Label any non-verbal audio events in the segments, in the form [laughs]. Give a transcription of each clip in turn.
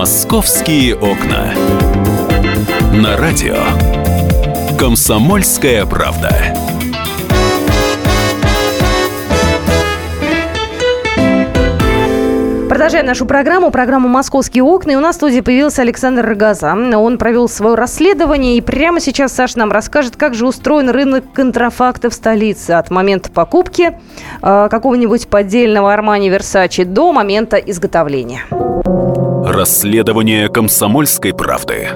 «Московские окна». На радио «Комсомольская правда». Продолжаем нашу программу, программу «Московские окна». И у нас в студии появился Александр Рогоза. Он провел свое расследование и прямо сейчас Саша нам расскажет, как же устроен рынок контрафакта в столице от момента покупки э, какого-нибудь поддельного Армани Версачи до момента изготовления. Расследование комсомольской правды.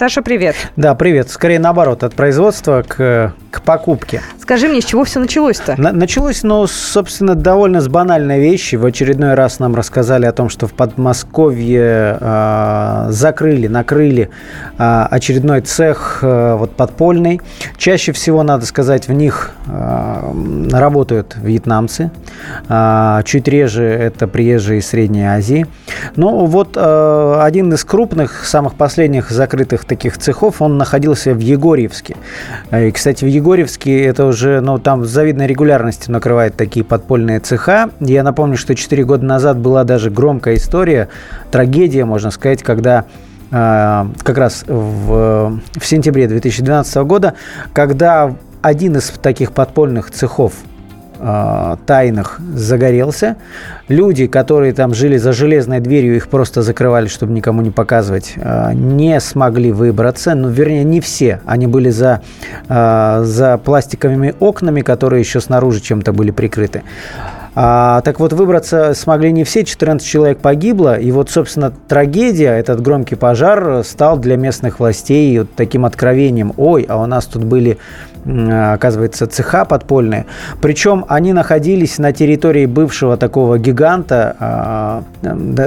Саша, привет. Да, привет. Скорее наоборот, от производства к, к покупке. Скажи мне, с чего все началось-то? На, началось, ну, собственно, довольно с банальной вещи. В очередной раз нам рассказали о том, что в Подмосковье э, закрыли, накрыли э, очередной цех э, вот подпольный. Чаще всего, надо сказать, в них э, работают вьетнамцы. Э, чуть реже это приезжие из Средней Азии. Ну, вот э, один из крупных, самых последних закрытых таких цехов, он находился в Егорьевске. Э, и, кстати, в Егорьевске это уже, ну, там с завидной регулярностью накрывают такие подпольные цеха. Я напомню, что 4 года назад была даже громкая история, трагедия, можно сказать, когда э, как раз в, в сентябре 2012 года, когда один из таких подпольных цехов э, тайных загорелся. Люди, которые там жили за железной дверью, их просто закрывали, чтобы никому не показывать, э, не смогли выбраться. Ну, вернее, не все. Они были за, э, за пластиковыми окнами, которые еще снаружи чем-то были прикрыты. А, так вот, выбраться смогли не все, 14 человек погибло. И вот, собственно, трагедия, этот громкий пожар стал для местных властей вот таким откровением. Ой, а у нас тут были оказывается, цеха подпольные. Причем они находились на территории бывшего такого гиганта а,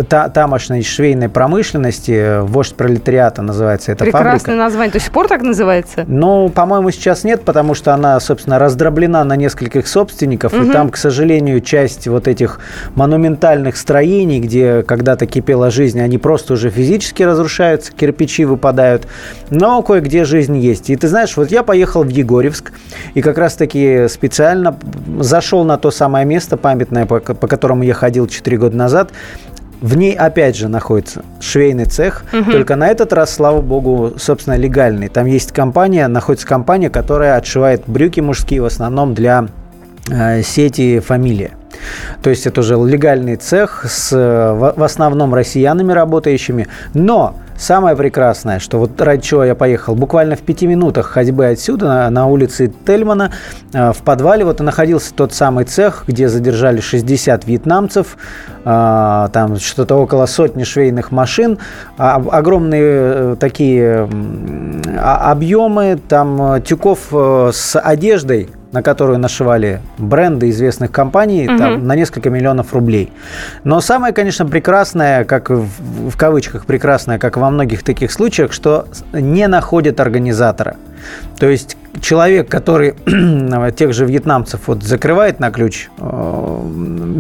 та, тамошной швейной промышленности, вождь пролетариата называется эта Прекрасное фабрика. название. До сих пор так называется? Ну, по-моему, сейчас нет, потому что она, собственно, раздроблена на нескольких собственников, угу. и там, к сожалению, часть вот этих монументальных строений, где когда-то кипела жизнь, они просто уже физически разрушаются, кирпичи выпадают, но кое-где жизнь есть. И ты знаешь, вот я поехал в Егорь, Егорьевск. И как раз-таки специально зашел на то самое место памятное, по, по которому я ходил 4 года назад. В ней опять же находится швейный цех, угу. только на этот раз, слава богу, собственно, легальный. Там есть компания, находится компания, которая отшивает брюки мужские в основном для э, сети «Фамилия». То есть это уже легальный цех с в основном россиянами работающими. Но Самое прекрасное, что вот ради чего я поехал, буквально в пяти минутах ходьбы отсюда, на, на улице Тельмана, э, в подвале. Вот и находился тот самый цех, где задержали 60 вьетнамцев, э, там что-то около сотни швейных машин, а, огромные э, такие а, объемы, там тюков с одеждой, на которую нашивали бренды известных компаний, угу. там, на несколько миллионов рублей. Но самое, конечно, прекрасное, как в, в кавычках прекрасное, как во многих таких случаях, что не находят организатора. То есть человек, который [clears throat] тех же вьетнамцев вот закрывает на ключ, э,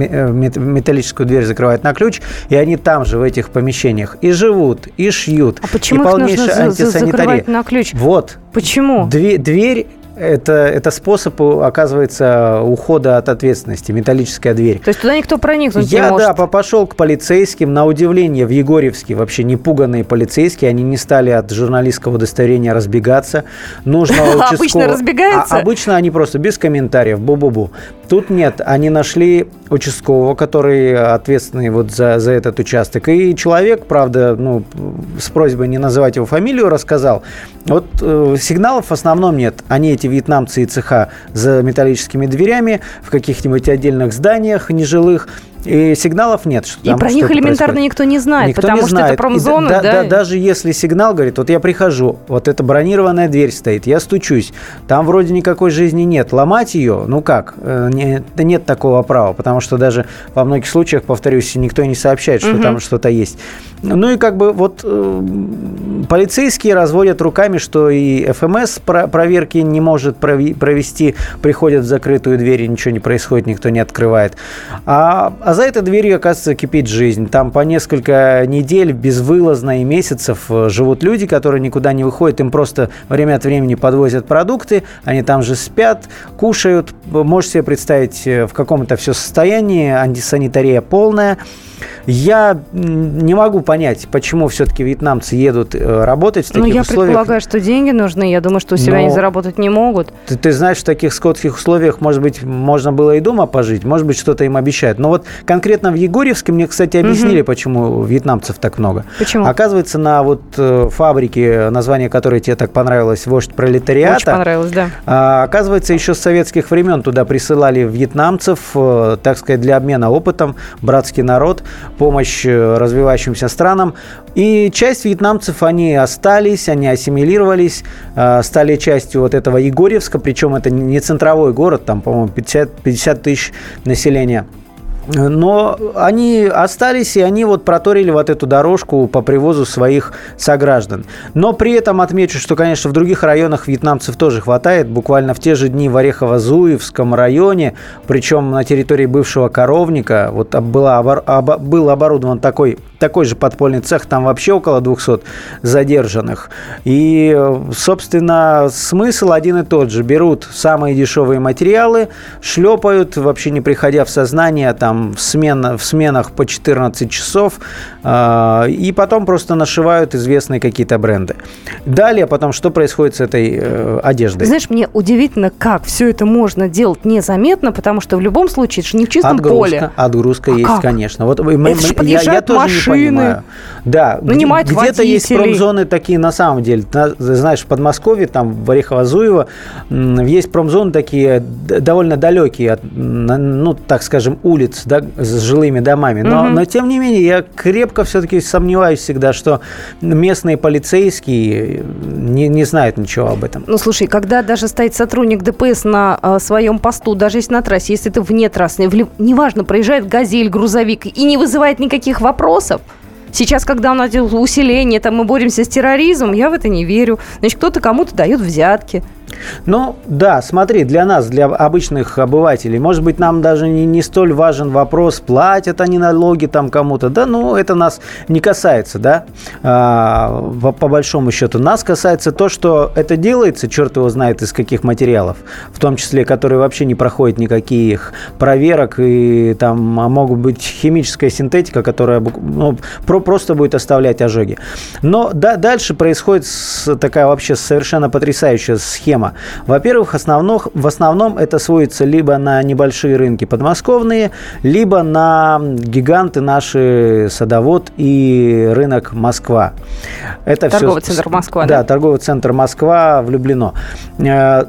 э, металлическую дверь закрывает на ключ, и они там же в этих помещениях и живут, и шьют. А почему и их нужно закрывать на ключ? Вот. Почему? Дверь, дверь это, это способ, оказывается, ухода от ответственности, металлическая дверь. То есть туда никто проникнуть Я, не может? Я, да, пошел к полицейским. На удивление, в Егорьевске вообще не пуганные полицейские. Они не стали от журналистского удостоверения разбегаться. Нужно. [laughs] Обычно разбегаются? А, обычно они просто без комментариев, бу-бу-бу. Тут нет. Они нашли участкового, который ответственный вот за, за этот участок. И человек, правда, ну, с просьбой не называть его фамилию, рассказал. Вот э, сигналов в основном нет. Они эти вьетнамцы и цеха за металлическими дверями в каких-нибудь отдельных зданиях нежилых. И сигналов нет. Что и про них элементарно происходит. никто не знает, никто потому не что знает. это промзона, и, да, да, да? Даже если сигнал говорит, вот я прихожу, вот эта бронированная дверь стоит, я стучусь, там вроде никакой жизни нет. Ломать ее, ну как, э, не, нет такого права, потому что даже во многих случаях, повторюсь, никто не сообщает, что угу. там что-то есть. Ну и как бы вот э, полицейские разводят руками, что и ФМС проверки не может провести, приходят в закрытую дверь, и ничего не происходит, никто не открывает. А, а за этой дверью, оказывается, кипит жизнь. Там по несколько недель безвылазно и месяцев э, живут люди, которые никуда не выходят. Им просто время от времени подвозят продукты, они там же спят, кушают. Можешь себе представить, э, в каком это все состоянии, антисанитария полная. Я не могу понять, почему все-таки вьетнамцы едут э, работать в ну, таких я условиях. предполагаю, что деньги нужны. Я думаю, что у себя Но- они заработать не могут. Ты, ты знаешь, в таких скотских условиях, может быть, можно было и дома пожить, может быть, что-то им обещают. Но вот конкретно в Егорьевске мне, кстати, объяснили, почему вьетнамцев так много. Почему? Оказывается, на вот э, фабрике, название которой тебе так понравилось, «Вождь пролетариата», Очень понравилось, да. а, Оказывается, еще с советских времен туда присылали вьетнамцев, э, так сказать, для обмена опытом, братский народ, помощь э, развивающимся странам. И часть вьетнамцев, они остались, они ассимилировались, э, стали частью вот этого Егорьевска, причем это не центровой город, там, по-моему, 50, 50 тысяч населения. Но они остались, и они вот проторили вот эту дорожку по привозу своих сограждан. Но при этом отмечу, что, конечно, в других районах вьетнамцев тоже хватает. Буквально в те же дни в Орехово-Зуевском районе, причем на территории бывшего коровника, вот была, обор- обо- был оборудован такой, такой же подпольный цех, там вообще около 200 задержанных. И, э, собственно, смысл один и тот же. Берут самые дешевые материалы, шлепают, вообще не приходя в сознание, там в, смена, в сменах по 14 часов, э, и потом просто нашивают известные какие-то бренды. Далее потом, что происходит с этой э, одеждой? Знаешь, мне удивительно, как все это можно делать незаметно, потому что в любом случае это же не в чистом Отгрузка, поле. отгрузка А есть, как? конечно. Вот мы- мы- Это ж я- я, подъезжают тоже машины, не понимаю. Да, нанимают где-то есть промзоны такие на самом деле. На- знаешь, в Подмосковье, там в Орехово-Зуево, есть промзоны такие довольно далекие от, ну, так скажем, улиц да, с жилыми домами. Но, Мгм. но тем не менее, я крепко все-таки сомневаюсь всегда, что местные полицейские не, не знают ничего об этом. Ну, слушай, когда даже стоит сотрудник ДПС на а, своем посту, даже если на трассе, если ты вне трассы, в неважно, проезжает газель, грузовик, и не вызывает никаких вопросов, Сейчас, когда у нас усиление, там мы боремся с терроризмом, я в это не верю. Значит, кто-то кому-то дает взятки. Ну, да, смотри, для нас, для обычных обывателей, может быть, нам даже не, не столь важен вопрос, платят они налоги там кому-то. Да, ну, это нас не касается, да, а, по, большому счету. Нас касается то, что это делается, черт его знает из каких материалов, в том числе, которые вообще не проходят никаких проверок, и там могут быть химическая синтетика, которая ну, про- просто будет оставлять ожоги. Но да, дальше происходит такая вообще совершенно потрясающая схема. Во-первых, основных, в основном это сводится либо на небольшие рынки подмосковные, либо на гиганты наши садовод и рынок Москва. Это Торговый всё- центр Москва, Да, да? торговый центр Москва влюблено. Э,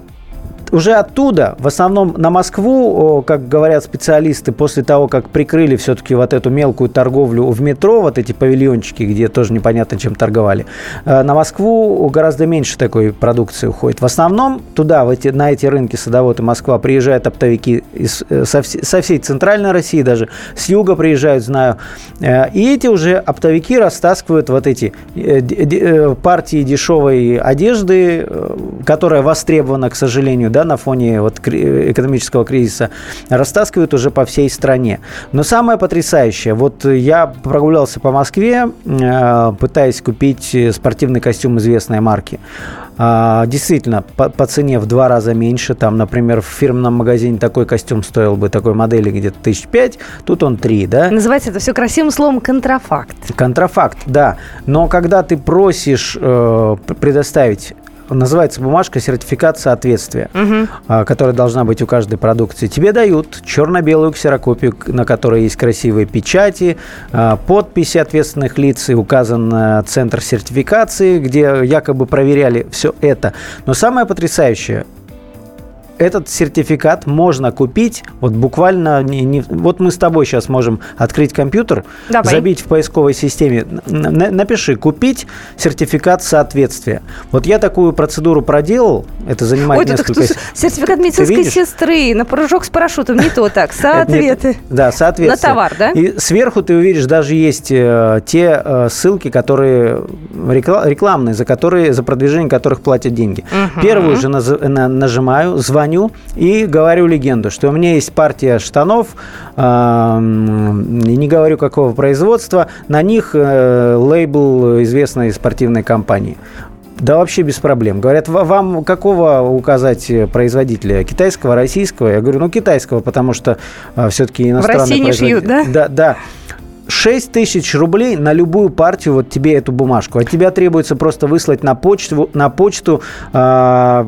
уже оттуда, в основном на Москву, как говорят специалисты, после того, как прикрыли все-таки вот эту мелкую торговлю в метро, вот эти павильончики, где тоже непонятно чем торговали, э, на Москву гораздо меньше такой продукции уходит. В основном туда, в эти, на эти рынки Садовод и Москва приезжают оптовики из, э, со, со всей центральной России даже, с юга приезжают, знаю. Э, И эти уже оптовики растаскивают вот эти партии дешевой одежды, которая востребована, к сожалению, да, на фоне вот экономического кризиса, растаскивают уже по всей стране. Но самое потрясающее, вот я прогулялся по Москве, э, пытаясь купить спортивный костюм известной марки. А, Действительно, по, по цене в два раза меньше. Там, например, в фирменном магазине такой костюм стоил бы такой модели где-то тысяч пять, тут он три, да? Называется это все красивым словом контрафакт. Контрафакт, да. Но когда ты просишь э, предоставить называется бумажка сертификат соответствия, Мгм. а, которая должна быть у каждой продукции. Тебе дают черно-белую ксерокопию, на которой есть красивые печати, а, подписи ответственных лиц и указан а, центр сертификации, где якобы проверяли все это. Но самое потрясающее, этот сертификат можно купить вот буквально не, не- вот мы с тобой сейчас можем открыть компьютер, Давай. забить в поисковой системе, н- н- напиши купить сертификат соответствия. Вот я такую процедуру проделал, это занимает Ой, несколько. с- сертификат медицинской сестры на прыжок с парашютом. Не то [laughs] так. Соответы. Да, соответствие. На товар, да? И сверху ты увидишь, даже есть э, те э, ссылки, которые рекла- рекламные, за которые, за продвижение которых платят деньги. Первую же на- нажимаю, звоню и говорю легенду, что у меня есть партия штанов, эм, не говорю какого производства, на них э, лейбл известной спортивной компании. Да вообще без проблем. Говорят, «Ва- вам какого указать э, производителя? Китайского, российского? Я говорю, ну китайского, потому что все-таки иностранные России не шьют, производители- Да, да. 6 тысяч рублей на любую партию, вот тебе эту бумажку. От тебя требуется просто выслать на почту, на почту э,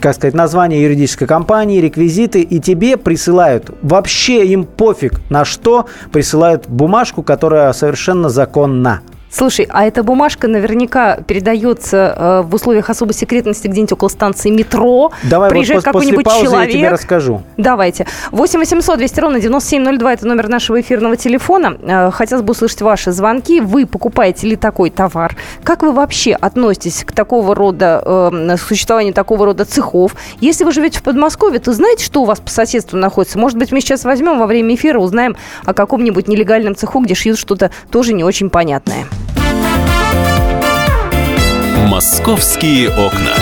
как сказать, название юридической компании, реквизиты, и тебе присылают, вообще им пофиг на что, присылают бумажку, которая совершенно законна. Слушай, а эта бумажка наверняка передается э, в условиях особой секретности где-нибудь около станции метро. Давай Приезжает вот какой-нибудь паузы человек. я тебе расскажу. Давайте. 8 800 200 ровно 9702 – это номер нашего эфирного телефона. Э, хотелось бы услышать ваши звонки. Вы покупаете ли такой товар? Как вы вообще относитесь к такого рода, э, существованию такого рода цехов? Если вы живете в Подмосковье, то знаете, что у вас по соседству находится? Может быть, мы сейчас возьмем во время эфира, узнаем о каком-нибудь нелегальном цеху, где шьют что-то тоже не очень понятное. Московские окна.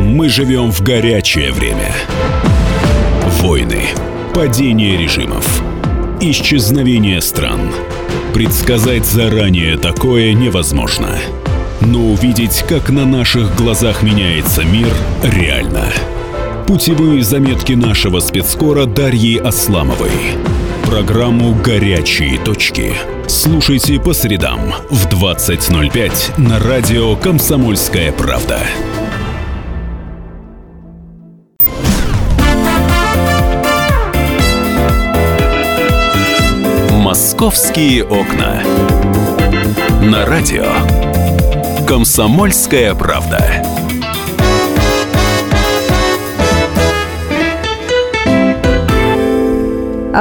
Мы живем в горячее время. Войны, падение режимов, исчезновение стран. Предсказать заранее такое невозможно. Но увидеть, как на наших глазах меняется мир, реально. Путевые заметки нашего спецкора Дарьи Асламовой – Программу «Горячие точки» слушайте по средам в 20.05 на радио «Комсомольская правда». «Московские окна». На радио «Комсомольская правда».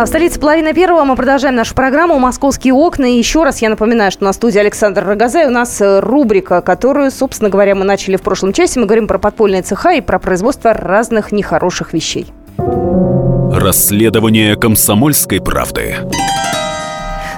В столице половина первого мы продолжаем нашу программу «Московские окна». И еще раз я напоминаю, что на студии Александр Рогозай. У нас э, рубрика, которую, собственно говоря, мы начали в прошлом часе. Мы говорим про подпольные цеха и про производство разных нехороших вещей. Расследование комсомольской правды.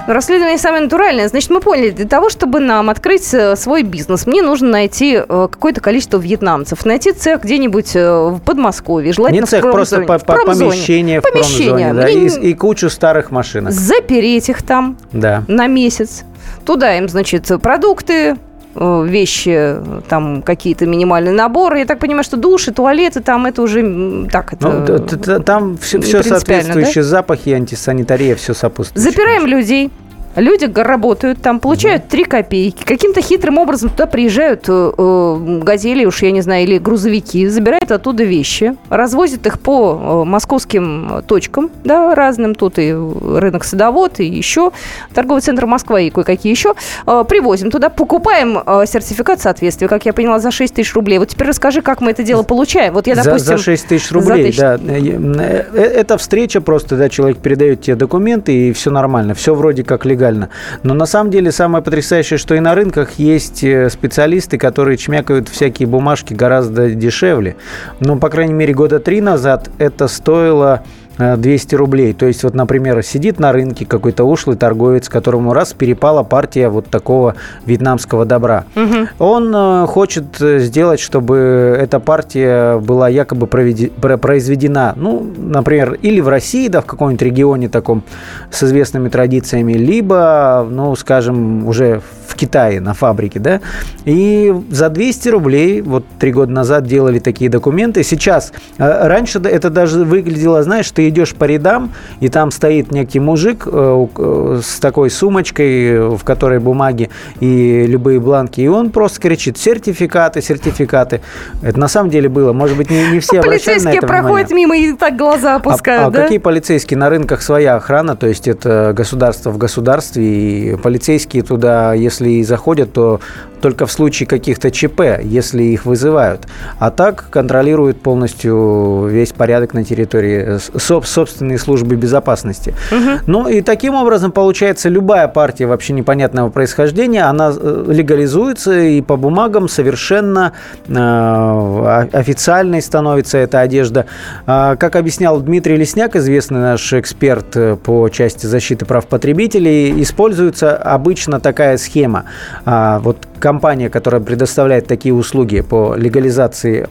Расследование самое натуральное. Значит, мы поняли, для того, чтобы нам открыть э, свой бизнес, мне нужно найти э, какое-то количество вьетнамцев. Найти цех где-нибудь э, в Подмосковье, желательно Не цех, в просто по, по, помещение в помещение. Да, и, и кучу старых машинок. Запереть их там да. на месяц. Туда им, значит, продукты, вещи, там какие-то минимальные наборы. Я так понимаю, что души, туалеты, там это уже так это. Ну, там все, все соответствующие да? запахи, антисанитария, все сопутствует. Запираем людей, Люди работают там, получают да. 3 копейки. Каким-то хитрым образом туда приезжают э, э, газели, уж я не знаю, или грузовики, забирают оттуда вещи, развозят их по э, московским точкам, да, разным. Тут и рынок садовод, и еще торговый центр Москва, и кое-какие еще. Э, привозим туда, покупаем э, сертификат соответствия, как я поняла, за 6 тысяч рублей. Вот теперь расскажи, как мы это дело получаем. Вот я, допустим... За, за 6 тысяч рублей, тысяч... да. Э, э, это встреча просто, да, человек передает тебе документы, и все нормально. Все вроде как легально легально. Но на самом деле самое потрясающее, что и на рынках есть э, специалисты, которые чмякают всякие бумажки гораздо дешевле. Ну, по крайней мере, года три назад это стоило 200 рублей. То есть, вот, например, сидит на рынке какой-то ушлый торговец, которому раз перепала партия вот такого вьетнамского добра. Угу. Он э, хочет сделать, чтобы эта партия была якобы проведи, произведена, ну, например, или в России, да, в каком-нибудь регионе таком с известными традициями, либо, ну, скажем, уже в Китае на фабрике, да. И за 200 рублей, вот три года назад делали такие документы. Сейчас, э, раньше это даже выглядело, знаешь, ты идешь по рядам, и там стоит некий мужик э, э, с такой сумочкой, в которой бумаги и любые бланки, и он просто кричит «сертификаты, сертификаты». Это на самом деле было. Может быть, не, не все обращали на это проходят мимо и так глаза опускают, а, а да? какие полицейские? На рынках своя охрана, то есть это государство в государстве, и полицейские туда, если и заходят, то только в случае каких-то ЧП, если их вызывают. А так контролируют полностью весь порядок на территории собственной службы безопасности. Угу. Ну и таким образом получается любая партия вообще непонятного происхождения, она э, легализуется и по бумагам совершенно э, официальной становится эта одежда. Э, как объяснял Дмитрий Лесняк, известный наш эксперт э, по части защиты прав потребителей, используется обычно такая схема. Э, вот компания, которая предоставляет такие услуги по легализации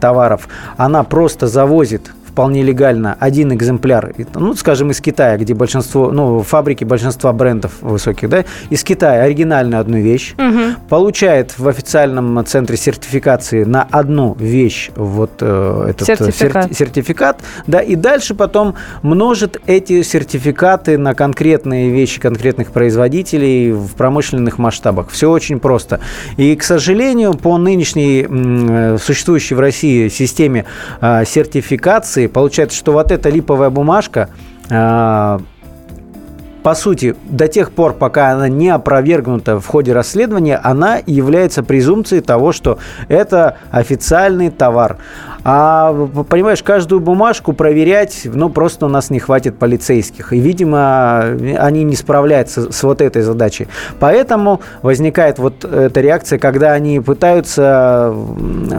товаров, она просто завозит вполне легально один экземпляр, ну, скажем, из Китая, где большинство, ну, фабрики большинства брендов высоких, да, из Китая оригинальную одну вещь, угу. получает в официальном центре сертификации на одну вещь вот э, этот сертификат. Серти- сертификат, да, и дальше потом множит эти сертификаты на конкретные вещи конкретных производителей в промышленных масштабах. Все очень просто. И, к сожалению, по нынешней э, существующей в России системе э, сертификации получается, что вот эта липовая бумажка э, по сути, до тех пор, пока она не опровергнута в ходе расследования, она является презумпцией того, что это официальный товар. А, понимаешь, каждую бумажку проверять, ну, просто у нас не хватит полицейских. И, видимо, они не справляются с вот этой задачей. Поэтому возникает вот эта реакция, когда они пытаются,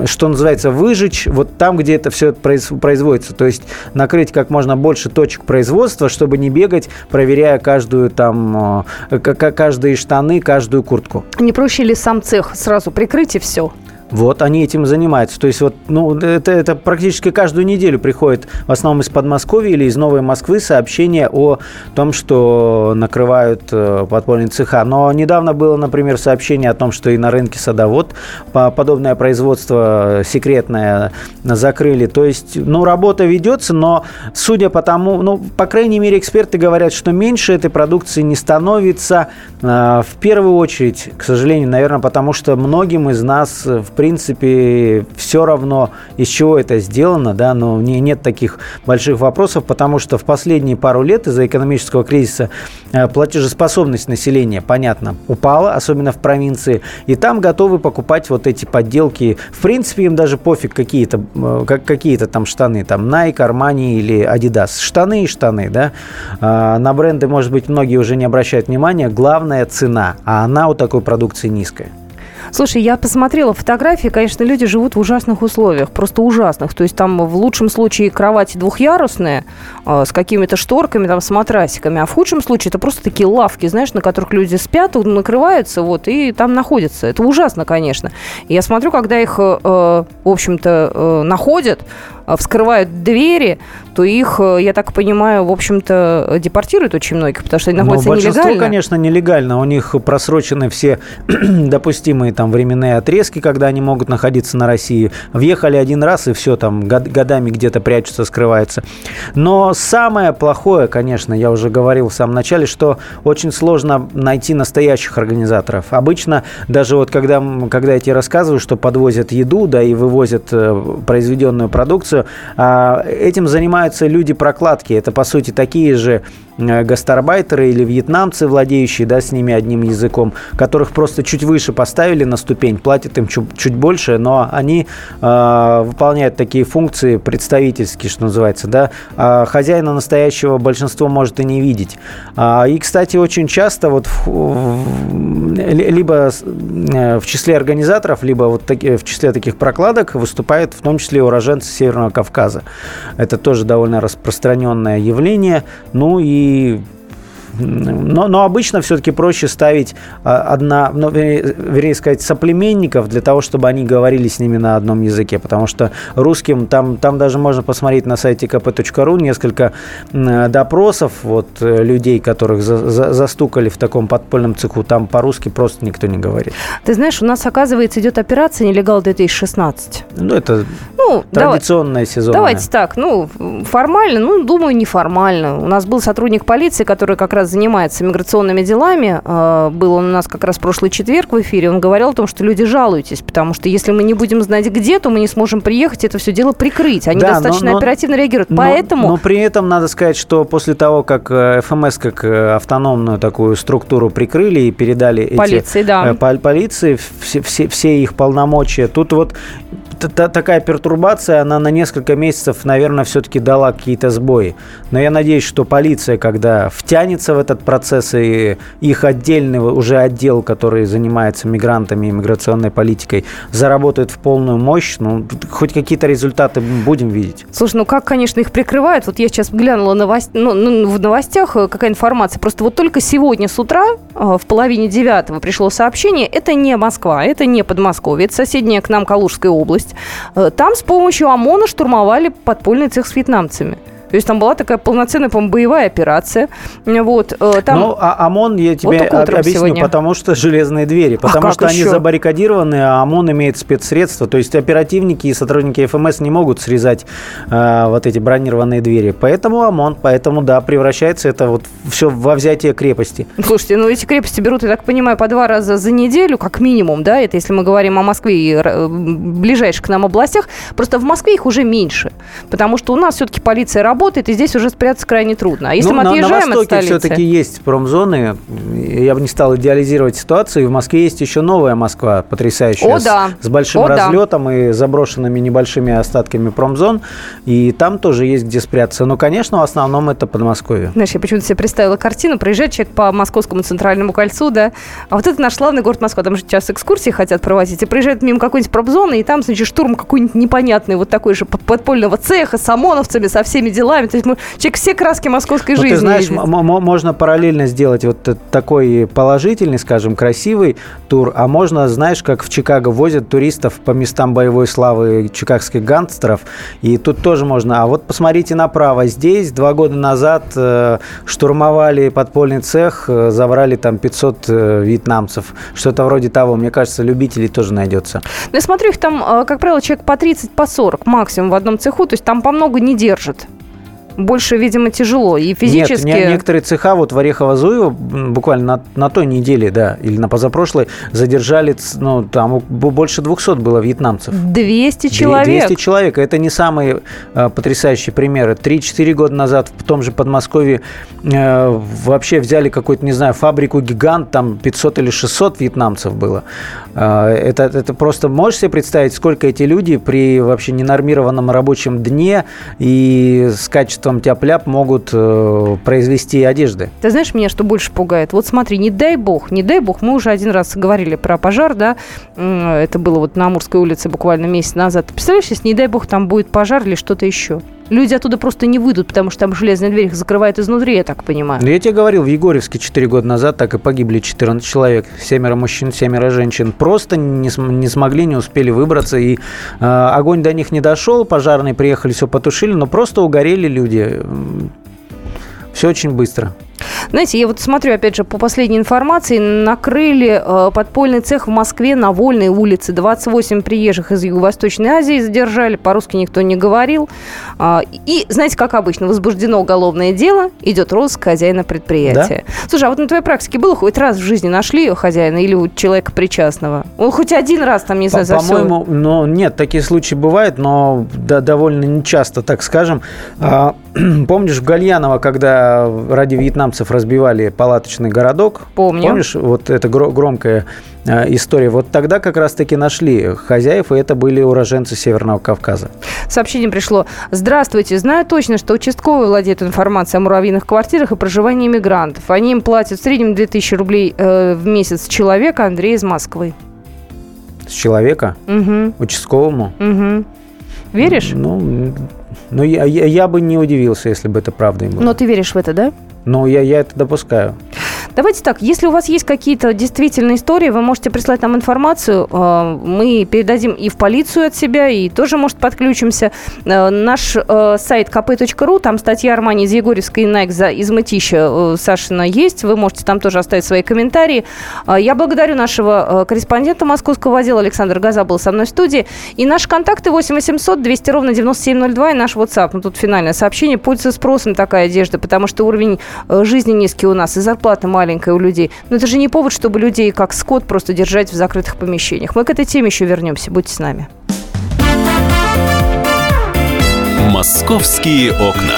что называется, выжечь вот там, где это все производится. То есть накрыть как можно больше точек производства, чтобы не бегать, проверяя каждую там, э, каждые штаны, каждую куртку. Не проще ли сам цех сразу прикрыть и все? Вот, они этим занимаются. То есть вот, ну, это, это практически каждую неделю приходит, в основном из Подмосковья или из Новой Москвы, сообщение о том, что накрывают э, подпольные цеха. Но недавно было, например, сообщение о том, что и на рынке садовод подобное производство секретное закрыли. То есть, ну, работа ведется, но судя по тому, ну, по крайней мере, эксперты говорят, что меньше этой продукции не становится. Э, в первую очередь, к сожалению, наверное, потому что многим из нас, в принципе, все равно, из чего это сделано, да, но не, нет таких больших вопросов, потому что в последние пару лет из-за экономического кризиса э, платежеспособность населения, понятно, упала, особенно в провинции, и там готовы покупать вот эти подделки. В принципе, им даже пофиг какие-то э, как, какие-то там штаны, там Nike, Armani или Adidas. Штаны и штаны, да. А, на бренды, может быть, многие уже не обращают внимания. Главная цена, а она у такой продукции низкая. Слушай, я посмотрела фотографии, конечно, люди живут в ужасных условиях, просто ужасных. То есть там в лучшем случае кровати двухъярусные, э, с какими-то шторками, там, с матрасиками, а в худшем случае это просто такие лавки, знаешь, на которых люди спят, накрываются, вот, и там находятся. Это ужасно, конечно. Я смотрю, когда их, э, в общем-то, э, находят, вскрывают двери, то их, э, я так понимаю, в общем-то, депортируют очень многих, потому что они находятся Но большинство, нелегально. конечно, нелегально. У них просрочены все [clears throat] допустимые там временные отрезки, когда они могут находиться на России. Въехали один раз, и все, там годами где-то прячутся, скрываются. Но самое плохое, конечно, я уже говорил в самом начале, что очень сложно найти настоящих организаторов. Обычно даже вот когда, когда я тебе рассказываю, что подвозят еду, да, и вывозят э, произведенную продукцию, информацию. А, этим занимаются люди прокладки. Это, по сути, такие же гастарбайтеры или вьетнамцы, владеющие да, с ними одним языком, которых просто чуть выше поставили на ступень, платят им чуть, чуть больше, но они э, выполняют такие функции представительские, что называется. Да? А хозяина настоящего большинство может и не видеть. А, и, кстати, очень часто вот в, в, либо э, в числе организаторов, либо вот таки, в числе таких прокладок выступают в том числе уроженцы Северного Кавказа. Это тоже довольно распространенное явление. Ну и и но, но обычно все-таки проще ставить а, одна, ну, вернее сказать, соплеменников для того, чтобы они говорили с ними на одном языке, потому что русским там, там даже можно посмотреть на сайте kp.ru несколько допросов вот э, людей, которых за, за, застукали в таком подпольном цеху, там по-русски просто никто не говорит. Ты знаешь, у нас, оказывается, идет операция «Нелегал 2016». Ну, это ну, традиционная давай, сезонная. Давайте так, ну, формально, ну, думаю, неформально. У нас был сотрудник полиции, который как раз занимается миграционными делами. А, был он у нас как раз прошлый четверг в эфире. Он говорил о том, что люди жалуютесь, потому что если мы не будем знать где, то мы не сможем приехать это все дело прикрыть. Они да, достаточно но, но, оперативно реагируют. Но, Поэтому... Но при этом надо сказать, что после того, как э, ФМС как э, автономную такую структуру прикрыли и передали полиции, эти, да. Э, полиции все, все, все их полномочия, тут вот такая пертурбация, она на несколько месяцев, наверное, все-таки дала какие-то сбои. Но я надеюсь, что полиция, когда втянется в этот процесс, и их отдельный уже отдел, который занимается мигрантами и миграционной политикой, заработает в полную мощь, ну, хоть какие-то результаты будем видеть. Слушай, ну как, конечно, их прикрывают. Вот я сейчас глянула новость, ну, ну, в новостях, э, какая информация. Просто вот только сегодня с утра в половине девятого пришло сообщение. Это не Москва, это не Подмосковье, это соседняя к нам Калужская область. Там с помощью ОМОНа штурмовали подпольный цех с вьетнамцами. То есть там была такая полноценная, по боевая операция. Вот, э, там... Ну, а ОМОН я тебе вот объясню, сегодня. потому что железные двери. А потому а что еще? они забаррикадированы, а ОМОН имеет спецсредства. То есть оперативники и сотрудники ФМС не могут срезать э, вот эти бронированные двери. Поэтому ОМОН, поэтому, да, превращается это вот все во взятие крепости. Слушайте, ну эти крепости берут, я так понимаю, по два раза за неделю, как минимум, да, это если мы говорим о Москве и э, ближайших к нам областях. Просто в Москве их уже меньше, потому что у нас все-таки полиция работает, работает, и здесь уже спрятаться крайне трудно. А если ну, мы отъезжаем на, на Востоке все-таки есть промзоны. Я бы не стал идеализировать ситуацию. В Москве есть еще новая Москва, потрясающая. О, с, да. с большим О, разлетом да. и заброшенными небольшими остатками промзон. И там тоже есть где спрятаться. Но, конечно, в основном это Подмосковье. Знаешь, я почему-то себе представила картину. Проезжает человек по Московскому центральному кольцу, да, а вот это наш славный город Москва. Там же сейчас экскурсии хотят проводить. И проезжает мимо какой-нибудь промзоны, и там, значит, штурм какой-нибудь непонятный, вот такой же подпольного цеха с ОМОНовцами, со всеми делами. То есть мы, человек все краски московской ну, жизни. Ты знаешь, можно параллельно сделать вот такой положительный, скажем, красивый тур, а можно, знаешь, как в Чикаго возят туристов по местам боевой славы чикагских гангстеров, и тут тоже можно. А вот посмотрите направо, здесь два года назад э, штурмовали подпольный цех, э, забрали там 500 э, вьетнамцев, что-то вроде того. Мне кажется, любителей тоже найдется. Ну, я смотрю, их там, как правило, человек по 30, по 40 максимум в одном цеху, то есть там по много не держат больше, видимо, тяжело. И физически... Нет, некоторые цеха, вот в Орехово-Зуево буквально на, на той неделе, да, или на позапрошлой, задержали, ну, там больше 200 было вьетнамцев. 200 человек? 200 человек. Это не самые э, потрясающие примеры. 3-4 года назад в том же Подмосковье э, вообще взяли какую-то, не знаю, фабрику «Гигант», там 500 или 600 вьетнамцев было. Э, это, это просто, можешь себе представить, сколько эти люди при вообще ненормированном рабочем дне и с качеством количеством тяп-ляп могут э, произвести одежды. Ты знаешь, меня что больше пугает? Вот смотри, не дай бог, не дай бог, мы уже один раз говорили про пожар, да, это было вот на Амурской улице буквально месяц назад. Представляешь, если не дай бог там будет пожар или что-то еще? Люди оттуда просто не выйдут, потому что там железная дверь их закрывает изнутри, я так понимаю. Ну, я тебе говорил, в Егорьевске 4 года назад так и погибли 14 человек. Семеро мужчин, семеро женщин. Просто не, не смогли, не успели выбраться. И э, огонь до них не дошел, пожарные приехали, все потушили, но просто угорели люди. Все очень быстро. Знаете, я вот смотрю, опять же, по последней информации, накрыли э, подпольный цех в Москве на Вольной улице. 28 приезжих из Юго-Восточной Азии задержали, по-русски никто не говорил. Э, и, знаете, как обычно, возбуждено уголовное дело, идет розыск хозяина предприятия. Да? Слушай, а вот на твоей практике было хоть раз в жизни нашли ее хозяина или у человека причастного? Он хоть один раз там, не знаю, за По-моему, ну, нет, такие случаи бывают, но да, довольно нечасто, так скажем. А, [clears throat] помнишь, в Гальяново, когда ради вьетнамцев разбивали палаточный городок. Помню. Помнишь, вот эта громкая э, история. Вот тогда как раз-таки нашли хозяев, и это были уроженцы Северного Кавказа. Сообщение пришло. Здравствуйте. Знаю точно, что участковый владеет информацией о муравьиных квартирах и проживании мигрантов. Они им платят в среднем 2000 рублей э, в месяц человека. Андрей из Москвы. С человека? Угу. Участковому? Угу. Веришь? Ну, ну я, я, я бы не удивился, если бы это правда было. Но ты веришь в это, да? Ну, я, я это допускаю. Давайте так, если у вас есть какие-то действительно истории, вы можете прислать нам информацию, э, мы передадим и в полицию от себя, и тоже, может, подключимся. Э, наш э, сайт kp.ru, там статья Армани из Егорьевской и Найкза из Мытища Сашина есть, вы можете там тоже оставить свои комментарии. Я благодарю нашего корреспондента московского отдела Александра Газа был со мной в студии. И наши контакты 8 800 200 ровно 9702 и наш WhatsApp. Ну, тут финальное сообщение. Пользуется спросом такая одежда, потому что уровень жизни низкий у нас и зарплата маленькая маленькая у людей. Но это же не повод, чтобы людей как скот просто держать в закрытых помещениях. Мы к этой теме еще вернемся. Будьте с нами. Московские окна.